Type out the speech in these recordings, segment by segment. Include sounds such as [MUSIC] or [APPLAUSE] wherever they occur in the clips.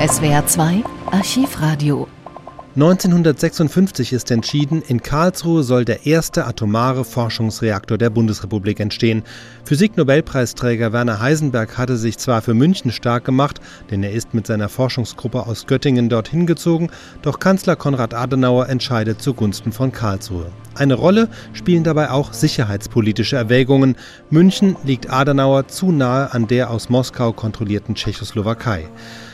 SWR 2 Archivradio 1956 ist entschieden, in Karlsruhe soll der erste atomare Forschungsreaktor der Bundesrepublik entstehen. Physiknobelpreisträger Werner Heisenberg hatte sich zwar für München stark gemacht, denn er ist mit seiner Forschungsgruppe aus Göttingen dorthin gezogen, doch Kanzler Konrad Adenauer entscheidet zugunsten von Karlsruhe. Eine Rolle spielen dabei auch sicherheitspolitische Erwägungen. München liegt Adenauer zu nahe an der aus Moskau kontrollierten Tschechoslowakei.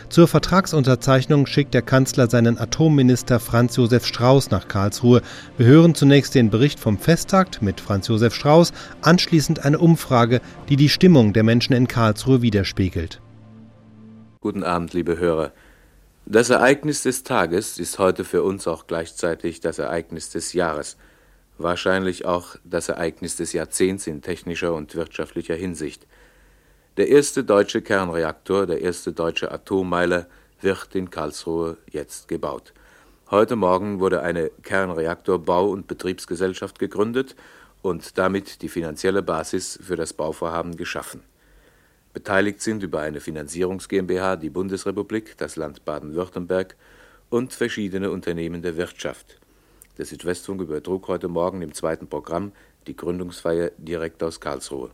Zur Vertragsunterzeichnung schickt der Kanzler seinen Atomminister Franz Josef Strauß nach Karlsruhe. Wir hören zunächst den Bericht vom Festtag mit Franz Josef Strauß, anschließend eine Umfrage, die die Stimmung der Menschen in Karlsruhe widerspiegelt. Guten Abend, liebe Hörer. Das Ereignis des Tages ist heute für uns auch gleichzeitig das Ereignis des Jahres, wahrscheinlich auch das Ereignis des Jahrzehnts in technischer und wirtschaftlicher Hinsicht. Der erste deutsche Kernreaktor, der erste deutsche Atommeiler, wird in Karlsruhe jetzt gebaut. Heute Morgen wurde eine Kernreaktorbau- und Betriebsgesellschaft gegründet und damit die finanzielle Basis für das Bauvorhaben geschaffen. Beteiligt sind über eine Finanzierungs GmbH die Bundesrepublik, das Land Baden-Württemberg und verschiedene Unternehmen der Wirtschaft. Der Südwestfunk übertrug heute Morgen im zweiten Programm die Gründungsfeier direkt aus Karlsruhe.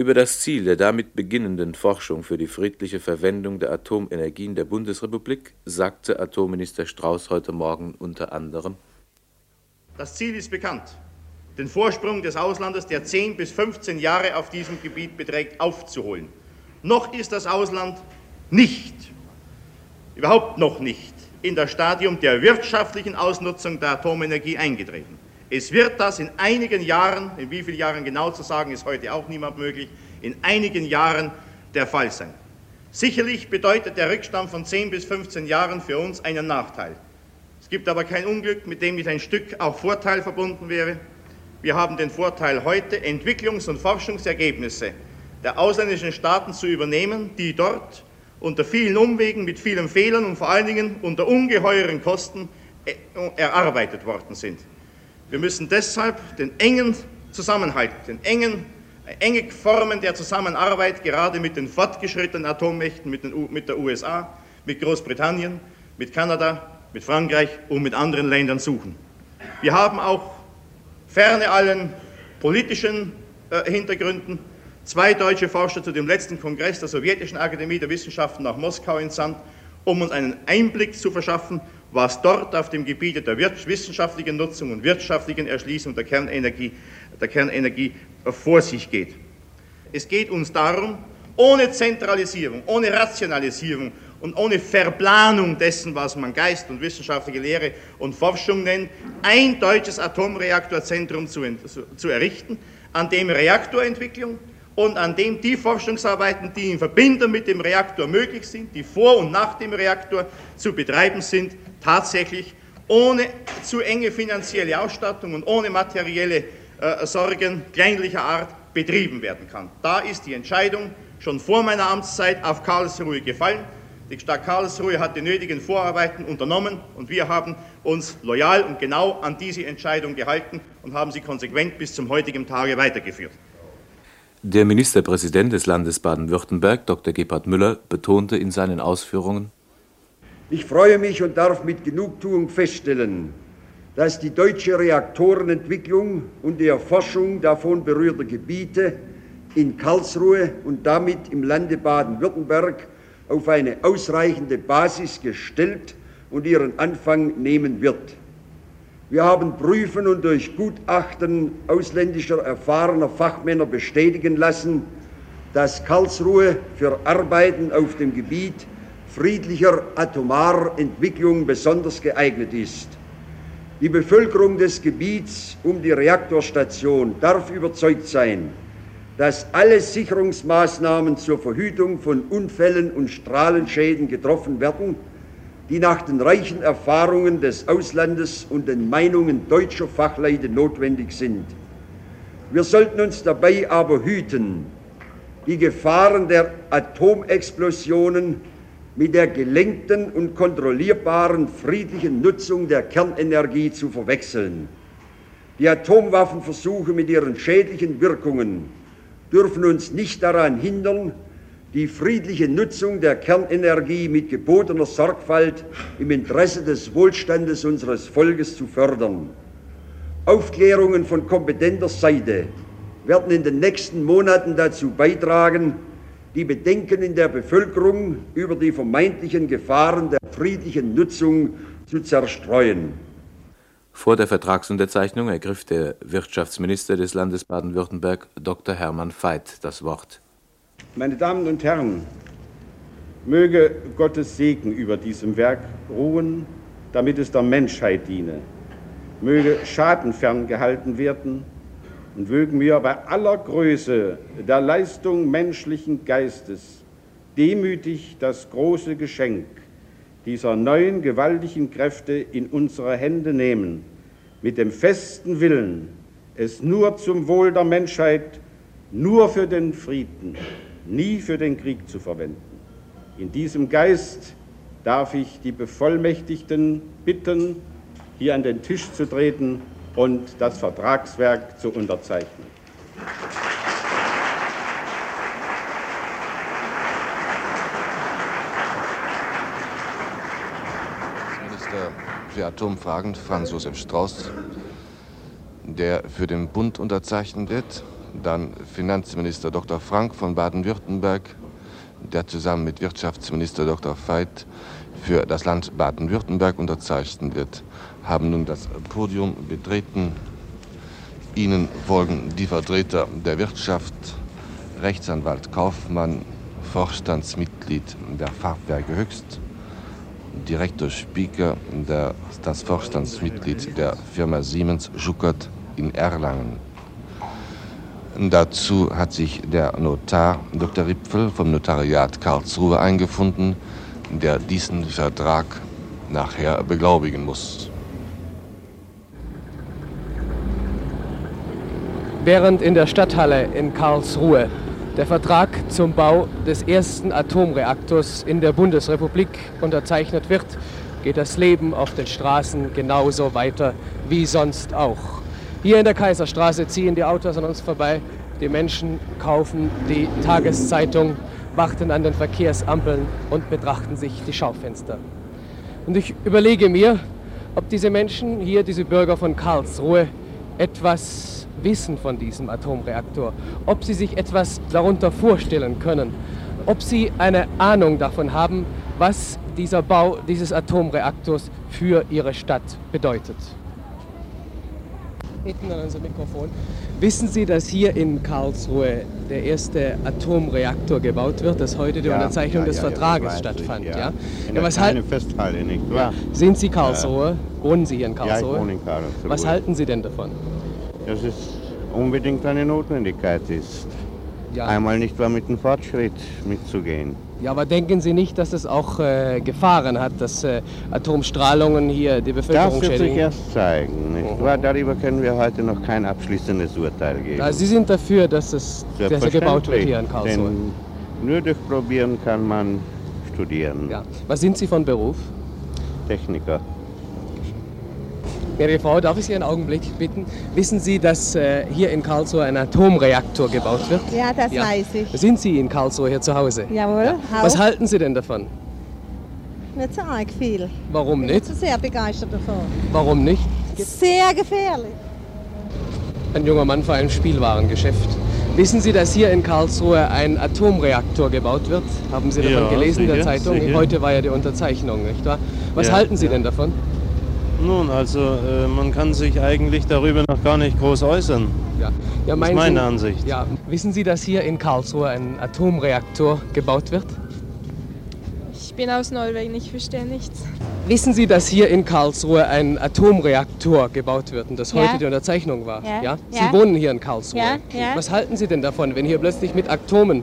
Über das Ziel der damit beginnenden Forschung für die friedliche Verwendung der Atomenergie in der Bundesrepublik sagte Atomminister Strauß heute Morgen unter anderem Das Ziel ist bekannt, den Vorsprung des Auslandes, der 10 bis 15 Jahre auf diesem Gebiet beträgt, aufzuholen. Noch ist das Ausland nicht, überhaupt noch nicht, in das Stadium der wirtschaftlichen Ausnutzung der Atomenergie eingetreten. Es wird das in einigen Jahren, in wie vielen Jahren genau zu sagen, ist heute auch niemand möglich, in einigen Jahren der Fall sein. Sicherlich bedeutet der Rückstand von 10 bis 15 Jahren für uns einen Nachteil. Es gibt aber kein Unglück, mit dem nicht ein Stück auch Vorteil verbunden wäre. Wir haben den Vorteil heute, Entwicklungs- und Forschungsergebnisse der ausländischen Staaten zu übernehmen, die dort unter vielen Umwegen, mit vielen Fehlern und vor allen Dingen unter ungeheuren Kosten äh, erarbeitet worden sind. Wir müssen deshalb den engen Zusammenhalt, den engen, enge Formen der Zusammenarbeit gerade mit den fortgeschrittenen Atommächten, mit, den, mit der USA, mit Großbritannien, mit Kanada, mit Frankreich und mit anderen Ländern suchen. Wir haben auch ferne allen politischen äh, Hintergründen zwei deutsche Forscher zu dem letzten Kongress der Sowjetischen Akademie der Wissenschaften nach Moskau entsandt, um uns einen Einblick zu verschaffen, was dort auf dem Gebiet der wissenschaftlichen Nutzung und wirtschaftlichen Erschließung der Kernenergie, der Kernenergie vor sich geht. Es geht uns darum, ohne Zentralisierung, ohne Rationalisierung und ohne Verplanung dessen, was man Geist und wissenschaftliche Lehre und Forschung nennt, ein deutsches Atomreaktorzentrum zu, zu errichten, an dem Reaktorentwicklung, und an dem die Forschungsarbeiten, die in Verbindung mit dem Reaktor möglich sind, die vor und nach dem Reaktor zu betreiben sind, tatsächlich ohne zu enge finanzielle Ausstattung und ohne materielle äh, Sorgen kleinlicher Art betrieben werden kann. Da ist die Entscheidung schon vor meiner Amtszeit auf Karlsruhe gefallen. Die Stadt Karlsruhe hat die nötigen Vorarbeiten unternommen und wir haben uns loyal und genau an diese Entscheidung gehalten und haben sie konsequent bis zum heutigen Tage weitergeführt. Der Ministerpräsident des Landes Baden-Württemberg, Dr. Gebhard Müller, betonte in seinen Ausführungen Ich freue mich und darf mit Genugtuung feststellen, dass die deutsche Reaktorenentwicklung und die Erforschung davon berührter Gebiete in Karlsruhe und damit im Lande Baden-Württemberg auf eine ausreichende Basis gestellt und ihren Anfang nehmen wird. Wir haben prüfen und durch Gutachten ausländischer erfahrener Fachmänner bestätigen lassen, dass Karlsruhe für Arbeiten auf dem Gebiet friedlicher atomarer Entwicklung besonders geeignet ist. Die Bevölkerung des Gebiets um die Reaktorstation darf überzeugt sein, dass alle Sicherungsmaßnahmen zur Verhütung von Unfällen und Strahlenschäden getroffen werden die nach den reichen Erfahrungen des Auslandes und den Meinungen deutscher Fachleute notwendig sind. Wir sollten uns dabei aber hüten, die Gefahren der Atomexplosionen mit der gelenkten und kontrollierbaren friedlichen Nutzung der Kernenergie zu verwechseln. Die Atomwaffenversuche mit ihren schädlichen Wirkungen dürfen uns nicht daran hindern, die friedliche Nutzung der Kernenergie mit gebotener Sorgfalt im Interesse des Wohlstandes unseres Volkes zu fördern. Aufklärungen von kompetenter Seite werden in den nächsten Monaten dazu beitragen, die Bedenken in der Bevölkerung über die vermeintlichen Gefahren der friedlichen Nutzung zu zerstreuen. Vor der Vertragsunterzeichnung ergriff der Wirtschaftsminister des Landes Baden-Württemberg, Dr. Hermann Veit, das Wort. Meine Damen und Herren, möge Gottes Segen über diesem Werk ruhen, damit es der Menschheit diene. Möge Schaden ferngehalten werden und mögen wir bei aller Größe der Leistung menschlichen Geistes demütig das große Geschenk dieser neuen gewaltigen Kräfte in unsere Hände nehmen, mit dem festen Willen, es nur zum Wohl der Menschheit, nur für den Frieden nie für den Krieg zu verwenden. In diesem Geist darf ich die Bevollmächtigten bitten, hier an den Tisch zu treten und das Vertragswerk zu unterzeichnen. Minister für Atomfragen Franz Josef Strauß, der für den Bund unterzeichnet wird dann Finanzminister Dr. Frank von Baden-Württemberg, der zusammen mit Wirtschaftsminister Dr. Veit für das Land Baden-Württemberg unterzeichnet wird, haben nun das Podium betreten. Ihnen folgen die Vertreter der Wirtschaft, Rechtsanwalt Kaufmann, Vorstandsmitglied der Fachwerke Höchst, Direktor Spieker, der, das Vorstandsmitglied der Firma Siemens Schuckert in Erlangen. Dazu hat sich der Notar Dr. Ripfel vom Notariat Karlsruhe eingefunden, der diesen Vertrag nachher beglaubigen muss. Während in der Stadthalle in Karlsruhe der Vertrag zum Bau des ersten Atomreaktors in der Bundesrepublik unterzeichnet wird, geht das Leben auf den Straßen genauso weiter wie sonst auch. Hier in der Kaiserstraße ziehen die Autos an uns vorbei. Die Menschen kaufen die Tageszeitung, warten an den Verkehrsampeln und betrachten sich die Schaufenster. Und ich überlege mir, ob diese Menschen hier, diese Bürger von Karlsruhe, etwas wissen von diesem Atomreaktor, ob sie sich etwas darunter vorstellen können, ob sie eine Ahnung davon haben, was dieser Bau dieses Atomreaktors für ihre Stadt bedeutet hinten an unser Mikrofon. Wissen Sie, dass hier in Karlsruhe der erste Atomreaktor gebaut wird, dass heute die ja, Unterzeichnung ja, des ja, Vertrages stattfand? Ich, ja. Ja. was halten Festhalle, nicht wahr? Sind Sie Karlsruhe? Wohnen Sie hier in Karlsruhe? Ja, ich wohne in Karlsruhe. Was halten Sie denn davon? Dass es unbedingt eine Notwendigkeit ist. Einmal nicht wahr mit dem Fortschritt mitzugehen. Ja, aber denken Sie nicht, dass es auch äh, Gefahren hat, dass äh, Atomstrahlungen hier die Bevölkerung schädigen? Das wird sich erst zeigen. Nicht oh. Darüber können wir heute noch kein abschließendes Urteil geben. Also Sie sind dafür, dass es dass er gebaut wird hier in Karlsruhe? Nur durch Probieren kann man studieren. Ja. Was sind Sie von Beruf? Techniker. Ihre Frau, darf ich Sie einen Augenblick bitten? Wissen Sie, dass äh, hier in Karlsruhe ein Atomreaktor gebaut wird? Ja, das ja. weiß ich. Sind Sie in Karlsruhe hier zu Hause? Jawohl. Ja. Was halten Sie denn davon? Nicht so arg viel. Warum nicht? Ich bin sehr begeistert davon. Warum nicht? Sehr gefährlich. Ein junger Mann vor einem Spielwarengeschäft. Wissen Sie, dass hier in Karlsruhe ein Atomreaktor gebaut wird? Haben Sie davon ja, gelesen sicher, in der Zeitung? Sicher. Heute war ja die Unterzeichnung, nicht wahr? Was ja, halten Sie denn davon? Nun, also äh, man kann sich eigentlich darüber noch gar nicht groß äußern. Ja, ja das ist meine Sie, Ansicht. Ja. Wissen Sie, dass hier in Karlsruhe ein Atomreaktor gebaut wird? Ich bin aus Norwegen, ich verstehe nichts. Wissen Sie, dass hier in Karlsruhe ein Atomreaktor gebaut wird und das ja. heute die Unterzeichnung war? Ja. ja? Sie ja. wohnen hier in Karlsruhe. Ja. Ja. Was halten Sie denn davon, wenn hier plötzlich mit Atomen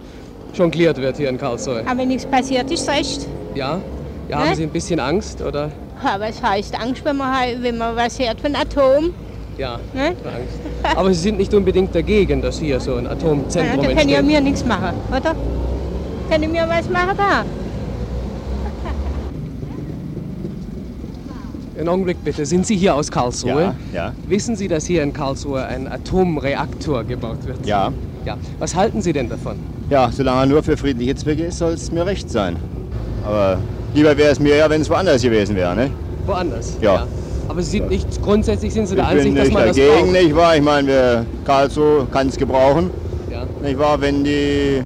jongliert wird hier in Karlsruhe? Aber nichts passiert ist recht. Ja? Ja, haben Sie ein bisschen Angst, oder? Aber es heißt Angst, wenn man, wenn man was hört von Atom. Ja, ne? Angst. Aber Sie sind nicht unbedingt dagegen, dass hier so ein Atomzentrum ja, da kann ja mir nichts machen, oder? Kann ich mir was machen da? Einen Augenblick bitte. Sind Sie hier aus Karlsruhe? Ja, ja. Wissen Sie, dass hier in Karlsruhe ein Atomreaktor gebaut wird? Ja. ja. Was halten Sie denn davon? Ja, solange er nur für friedliche Zwecke ist, soll es mir recht sein. Aber lieber wäre es mir ja, wenn es woanders gewesen wäre. Ne? Woanders? Ja. ja. Aber Sie sind nicht, grundsätzlich sind Sie der ich Ansicht, dass man das braucht? Ich bin nicht wahr? Ich meine, wir, Karlsruhe kann es gebrauchen. Ja. Nicht wahr, wenn die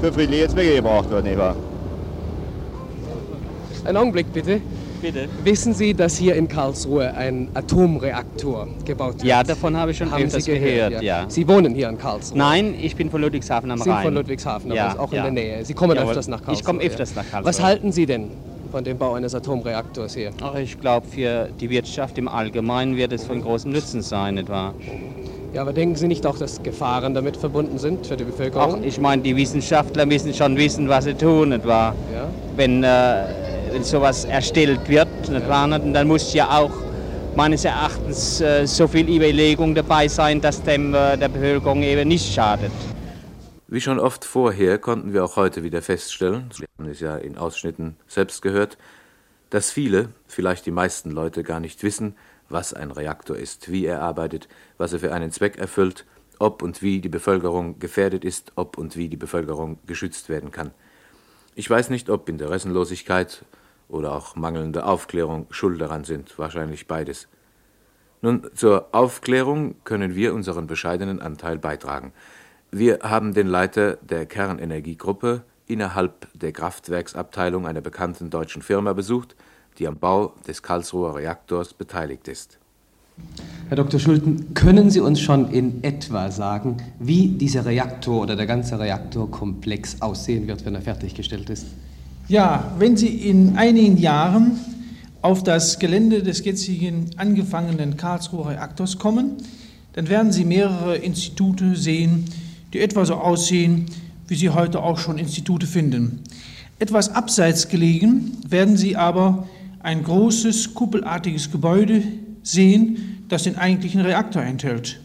für friedliche Zwecke gebraucht wird, nicht wahr? Einen Augenblick bitte. Bitte. Wissen Sie, dass hier in Karlsruhe ein Atomreaktor gebaut wird? Ja, davon habe ich schon Haben öfters Sie gehört, gehört. Ja. Sie wohnen hier in Karlsruhe? Nein, ich bin von Ludwigshafen am Sie sind Rhein. von Ludwigshafen, aber ja, auch ja. in der Nähe. Sie kommen Jawohl. öfters nach Karlsruhe. Ich komme öfters ja. nach Karlsruhe. Was halten Sie denn von dem Bau eines Atomreaktors hier? Ach, ich glaube, für die Wirtschaft im Allgemeinen wird es von großem Nutzen sein, etwa. Ja, aber denken Sie nicht auch, dass Gefahren damit verbunden sind für die Bevölkerung? Ach, ich meine, die Wissenschaftler müssen schon wissen, was sie tun, etwa. Ja. Wenn, äh, sowas erstellt wird, etwa, dann muss ja auch meines Erachtens äh, so viel Überlegung dabei sein, dass dem äh, der Bevölkerung eben nicht schadet. Wie schon oft vorher konnten wir auch heute wieder feststellen, wir haben es ja in Ausschnitten selbst gehört, dass viele, vielleicht die meisten Leute gar nicht wissen, was ein Reaktor ist, wie er arbeitet, was er für einen Zweck erfüllt, ob und wie die Bevölkerung gefährdet ist, ob und wie die Bevölkerung geschützt werden kann. Ich weiß nicht, ob Interessenlosigkeit oder auch mangelnde Aufklärung schuld daran sind, wahrscheinlich beides. Nun, zur Aufklärung können wir unseren bescheidenen Anteil beitragen. Wir haben den Leiter der Kernenergiegruppe innerhalb der Kraftwerksabteilung einer bekannten deutschen Firma besucht, die am Bau des Karlsruher Reaktors beteiligt ist. Herr Dr. Schulten, können Sie uns schon in etwa sagen, wie dieser Reaktor oder der ganze Reaktorkomplex aussehen wird, wenn er fertiggestellt ist? Ja, wenn Sie in einigen Jahren auf das Gelände des jetzigen angefangenen Karlsruher Reaktors kommen, dann werden Sie mehrere Institute sehen, die etwa so aussehen, wie Sie heute auch schon Institute finden. Etwas abseits gelegen werden Sie aber ein großes kuppelartiges Gebäude sehen, das den eigentlichen Reaktor enthält.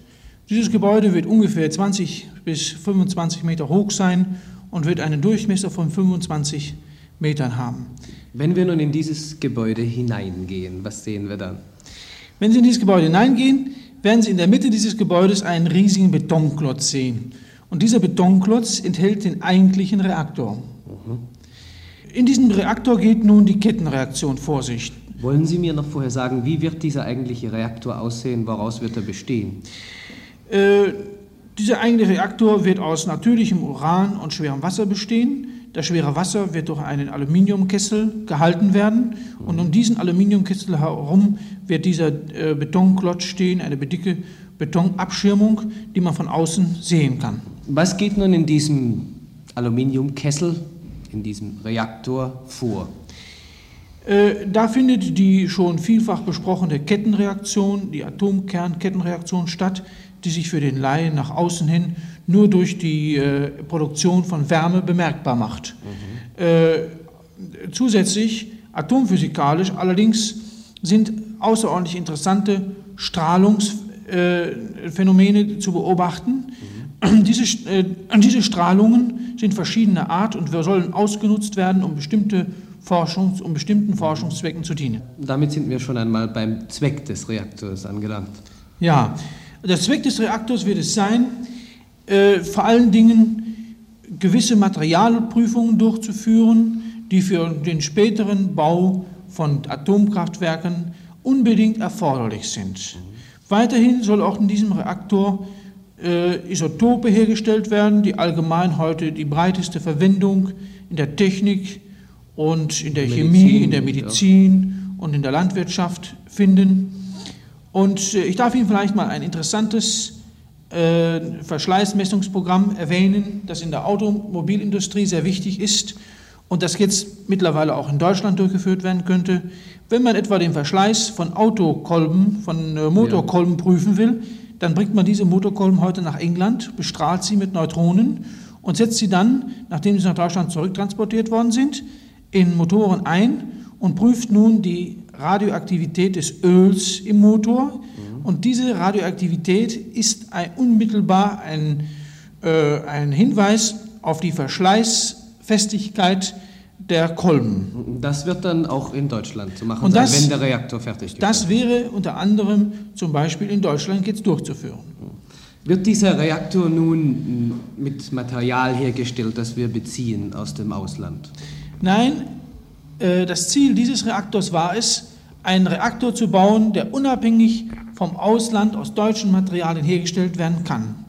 Dieses Gebäude wird ungefähr 20 bis 25 Meter hoch sein und wird einen Durchmesser von 25 Metern haben. Wenn wir nun in dieses Gebäude hineingehen, was sehen wir dann? Wenn Sie in dieses Gebäude hineingehen, werden Sie in der Mitte dieses Gebäudes einen riesigen Betonklotz sehen. Und dieser Betonklotz enthält den eigentlichen Reaktor. Mhm. In diesem Reaktor geht nun die Kettenreaktion vor sich. Wollen Sie mir noch vorher sagen, wie wird dieser eigentliche Reaktor aussehen? Woraus wird er bestehen? Äh, dieser eigentliche Reaktor wird aus natürlichem Uran und schwerem Wasser bestehen. Das schwere Wasser wird durch einen Aluminiumkessel gehalten werden und um diesen Aluminiumkessel herum wird dieser äh, Betonklotz stehen, eine dicke Betonabschirmung, die man von außen sehen kann. Was geht nun in diesem Aluminiumkessel, in diesem Reaktor vor? Äh, da findet die schon vielfach besprochene Kettenreaktion, die Atomkernkettenreaktion statt, die sich für den Laien nach außen hin nur durch die äh, Produktion von Wärme bemerkbar macht. Mhm. Äh, zusätzlich, atomphysikalisch allerdings, sind außerordentlich interessante Strahlungsphänomene äh, zu beobachten. Mhm. Diese, äh, diese Strahlungen sind verschiedener Art und sollen ausgenutzt werden, um bestimmte Forschungs-, um bestimmten Forschungszwecken zu dienen. Damit sind wir schon einmal beim Zweck des Reaktors angelangt. Ja, der Zweck des Reaktors wird es sein, äh, vor allen Dingen gewisse Materialprüfungen durchzuführen, die für den späteren Bau von Atomkraftwerken unbedingt erforderlich sind. Weiterhin soll auch in diesem Reaktor äh, Isotope hergestellt werden, die allgemein heute die breiteste Verwendung in der Technik und in der Medizin, Chemie, in der Medizin ja. und in der Landwirtschaft finden. Und äh, ich darf Ihnen vielleicht mal ein interessantes äh, Verschleißmessungsprogramm erwähnen, das in der Automobilindustrie sehr wichtig ist und das jetzt mittlerweile auch in Deutschland durchgeführt werden könnte. Wenn man etwa den Verschleiß von Autokolben, von äh, Motorkolben ja. prüfen will, dann bringt man diese Motorkolben heute nach England, bestrahlt sie mit Neutronen und setzt sie dann, nachdem sie nach Deutschland zurücktransportiert worden sind, in Motoren ein und prüft nun die Radioaktivität des Öls im Motor. Und diese Radioaktivität ist ein, unmittelbar ein, äh, ein Hinweis auf die Verschleißfestigkeit der Kolben. Das wird dann auch in Deutschland zu machen und das, sein, wenn der Reaktor fertig ist. Das wäre unter anderem zum Beispiel in Deutschland jetzt durchzuführen. Wird dieser Reaktor nun mit Material hergestellt, das wir beziehen aus dem Ausland? Nein, äh, das Ziel dieses Reaktors war es, einen Reaktor zu bauen, der unabhängig vom Ausland aus deutschen Materialien hergestellt werden kann.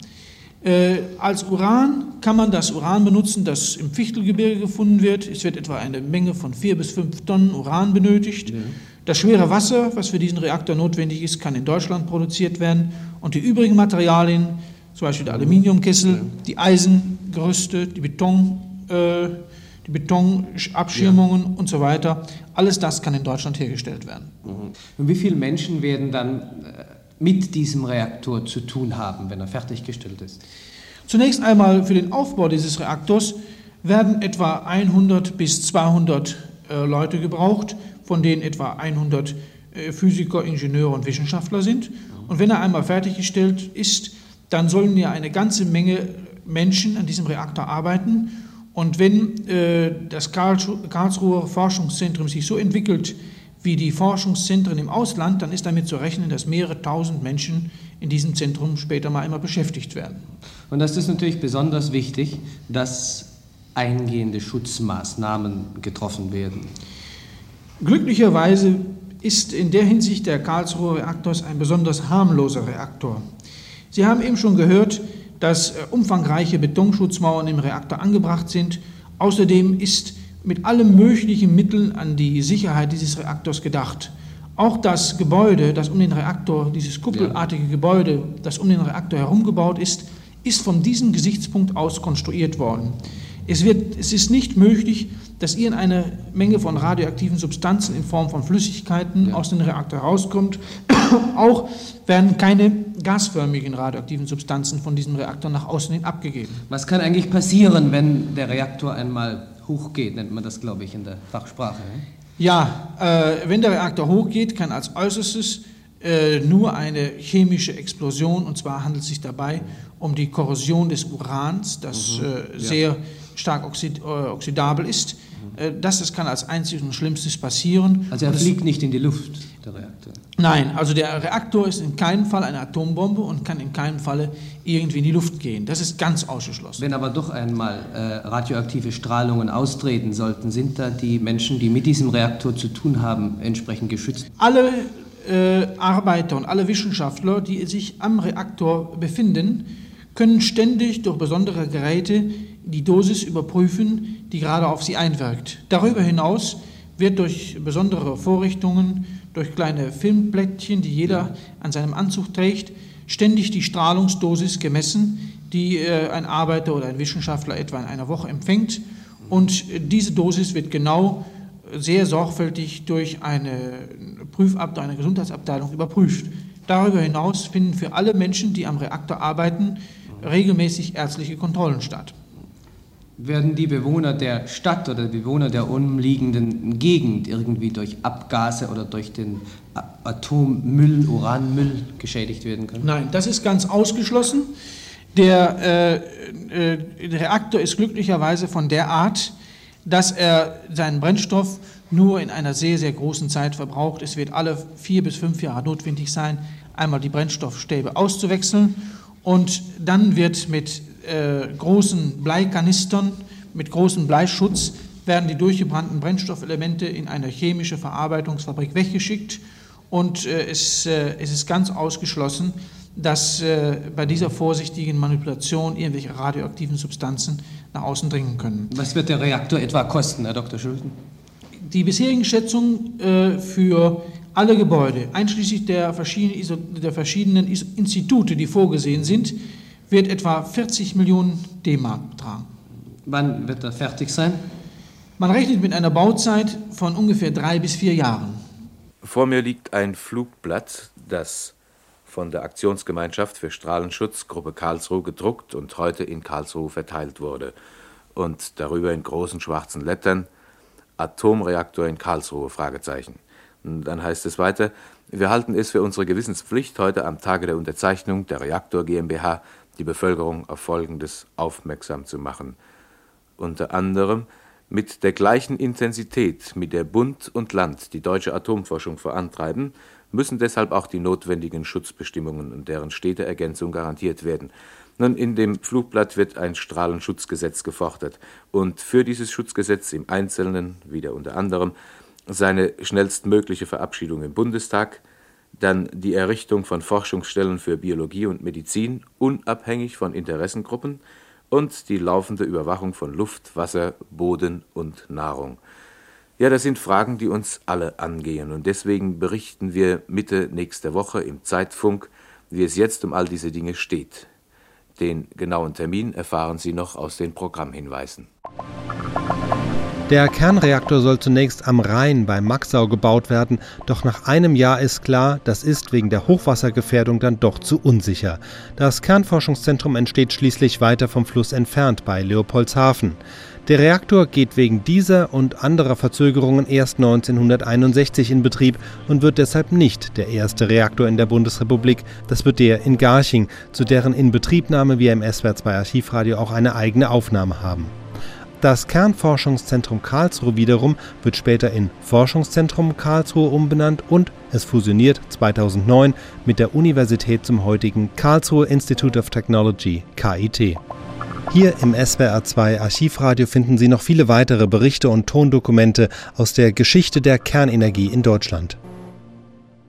Äh, als Uran kann man das Uran benutzen, das im Fichtelgebirge gefunden wird. Es wird etwa eine Menge von vier bis fünf Tonnen Uran benötigt. Ja. Das schwere Wasser, was für diesen Reaktor notwendig ist, kann in Deutschland produziert werden. Und die übrigen Materialien, zum Beispiel der Aluminiumkessel, ja. die Eisengerüste, die Beton, äh, Betonabschirmungen ja. und so weiter, alles das kann in Deutschland hergestellt werden. Mhm. Und wie viele Menschen werden dann äh, mit diesem Reaktor zu tun haben, wenn er fertiggestellt ist? Zunächst einmal für den Aufbau dieses Reaktors werden etwa 100 bis 200 äh, Leute gebraucht, von denen etwa 100 äh, Physiker, Ingenieure und Wissenschaftler sind. Und wenn er einmal fertiggestellt ist, dann sollen ja eine ganze Menge Menschen an diesem Reaktor arbeiten. Und wenn äh, das Karlsruher Forschungszentrum sich so entwickelt, wie die Forschungszentren im Ausland, dann ist damit zu rechnen, dass mehrere tausend Menschen in diesem Zentrum später mal immer beschäftigt werden. Und das ist natürlich besonders wichtig, dass eingehende Schutzmaßnahmen getroffen werden. Glücklicherweise ist in der Hinsicht der Karlsruher Reaktor ein besonders harmloser Reaktor. Sie haben eben schon gehört, dass äh, umfangreiche Betonschutzmauern im Reaktor angebracht sind. Außerdem ist mit allen möglichen Mitteln an die Sicherheit dieses Reaktors gedacht. Auch das Gebäude, das um den Reaktor, dieses kuppelartige Gebäude, das um den Reaktor herumgebaut ist, ist von diesem Gesichtspunkt aus konstruiert worden. Es, wird, es ist nicht möglich, dass irgendeine Menge von radioaktiven Substanzen in Form von Flüssigkeiten ja. aus dem Reaktor herauskommt. [COUGHS] Auch werden keine gasförmigen radioaktiven Substanzen von diesem Reaktor nach außen hin abgegeben. Was kann eigentlich passieren, wenn der Reaktor einmal hochgeht, nennt man das, glaube ich, in der Fachsprache. Ne? Ja, äh, wenn der Reaktor hochgeht, kann als äußerstes äh, nur eine chemische Explosion, und zwar handelt es sich dabei um die Korrosion des Urans, das mhm. äh, sehr ja. Stark oxid äh, oxidabel ist. Mhm. das kann als einziges und schlimmstes passieren. Also er fliegt nicht in die Luft, der Reaktor? Nein, also der Reaktor ist in keinem Fall eine Atombombe und kann in keinem Falle irgendwie in die Luft gehen. Das ist ganz ausgeschlossen. Wenn aber doch einmal äh, radioaktive Strahlungen austreten sollten, sind da die Menschen, die mit diesem Reaktor zu tun haben, entsprechend geschützt? Alle äh, Arbeiter und alle Wissenschaftler, die sich am Reaktor befinden, können ständig durch besondere Geräte die Dosis überprüfen, die gerade auf sie einwirkt. Darüber hinaus wird durch besondere Vorrichtungen, durch kleine Filmplättchen, die jeder an seinem Anzug trägt, ständig die Strahlungsdosis gemessen, die äh, ein Arbeiter oder ein Wissenschaftler etwa in einer Woche empfängt. Und diese Dosis wird genau sehr sorgfältig durch eine Prüfabteilung, eine Gesundheitsabteilung überprüft. Darüber hinaus finden für alle Menschen, die am Reaktor arbeiten, regelmäßig ärztliche Kontrollen statt. Werden die Bewohner der Stadt oder die Bewohner der umliegenden Gegend irgendwie durch Abgase oder durch den Atommüll, Uranmüll geschädigt werden können? Nein, das ist ganz ausgeschlossen. Der, äh, äh, Reaktor ist glücklicherweise von der Art, dass er seinen Brennstoff nur in einer sehr, sehr großen Zeit verbraucht. Es wird alle vier bis fünf Jahre notwendig sein, einmal die Brennstoffstäbe auszuwechseln und dann wird mit äh, großen Bleikanistern, mit großem Bleischutz, werden die durchgebrannten Brennstoffelemente in eine chemische Verarbeitungsfabrik weggeschickt und äh, es, äh, es, ist ganz ausgeschlossen, dass äh, bei dieser vorsichtigen Manipulation irgendwelche radioaktiven Substanzen nach außen dringen können. Was wird der Reaktor etwa kosten, Herr Dr. Schulten? Die bisherigen Schätzungen äh, für alle Gebäude, einschließlich der verschiedenen, der verschiedenen Institute, die vorgesehen sind, wird etwa 40 Millionen D-Mark betragen. Wann wird er fertig sein? Man rechnet mit einer Bauzeit von ungefähr drei bis vier Jahren. Vor mir liegt ein Flugblatt, das von der Aktionsgemeinschaft für Strahlenschutz Gruppe Karlsruhe gedruckt und heute in Karlsruhe verteilt wurde. Und darüber in großen schwarzen Lettern Atomreaktor in Karlsruhe Fragezeichen. Dann heißt es weiter, wir halten es für unsere Gewissenspflicht, heute am Tage der Unterzeichnung der Reaktor GmbH die Bevölkerung auf Folgendes aufmerksam zu machen. Unter anderem mit der gleichen Intensität, mit der Bund und Land die deutsche Atomforschung vorantreiben, müssen deshalb auch die notwendigen Schutzbestimmungen und deren stete Ergänzung garantiert werden. Nun, in dem Flugblatt wird ein Strahlenschutzgesetz gefordert und für dieses Schutzgesetz im Einzelnen, wieder unter anderem, seine schnellstmögliche Verabschiedung im Bundestag, dann die Errichtung von Forschungsstellen für Biologie und Medizin, unabhängig von Interessengruppen, und die laufende Überwachung von Luft, Wasser, Boden und Nahrung. Ja, das sind Fragen, die uns alle angehen, und deswegen berichten wir Mitte nächster Woche im Zeitfunk, wie es jetzt um all diese Dinge steht. Den genauen Termin erfahren Sie noch aus den Programmhinweisen. Der Kernreaktor soll zunächst am Rhein bei Maxau gebaut werden, doch nach einem Jahr ist klar, das ist wegen der Hochwassergefährdung dann doch zu unsicher. Das Kernforschungszentrum entsteht schließlich weiter vom Fluss entfernt bei Leopoldshafen. Der Reaktor geht wegen dieser und anderer Verzögerungen erst 1961 in Betrieb und wird deshalb nicht der erste Reaktor in der Bundesrepublik. Das wird der in Garching, zu deren Inbetriebnahme wir im SWR 2 Archivradio auch eine eigene Aufnahme haben. Das Kernforschungszentrum Karlsruhe wiederum wird später in Forschungszentrum Karlsruhe umbenannt und es fusioniert 2009 mit der Universität zum heutigen Karlsruhe Institute of Technology KIT. Hier im SWR2 Archivradio finden Sie noch viele weitere Berichte und Tondokumente aus der Geschichte der Kernenergie in Deutschland.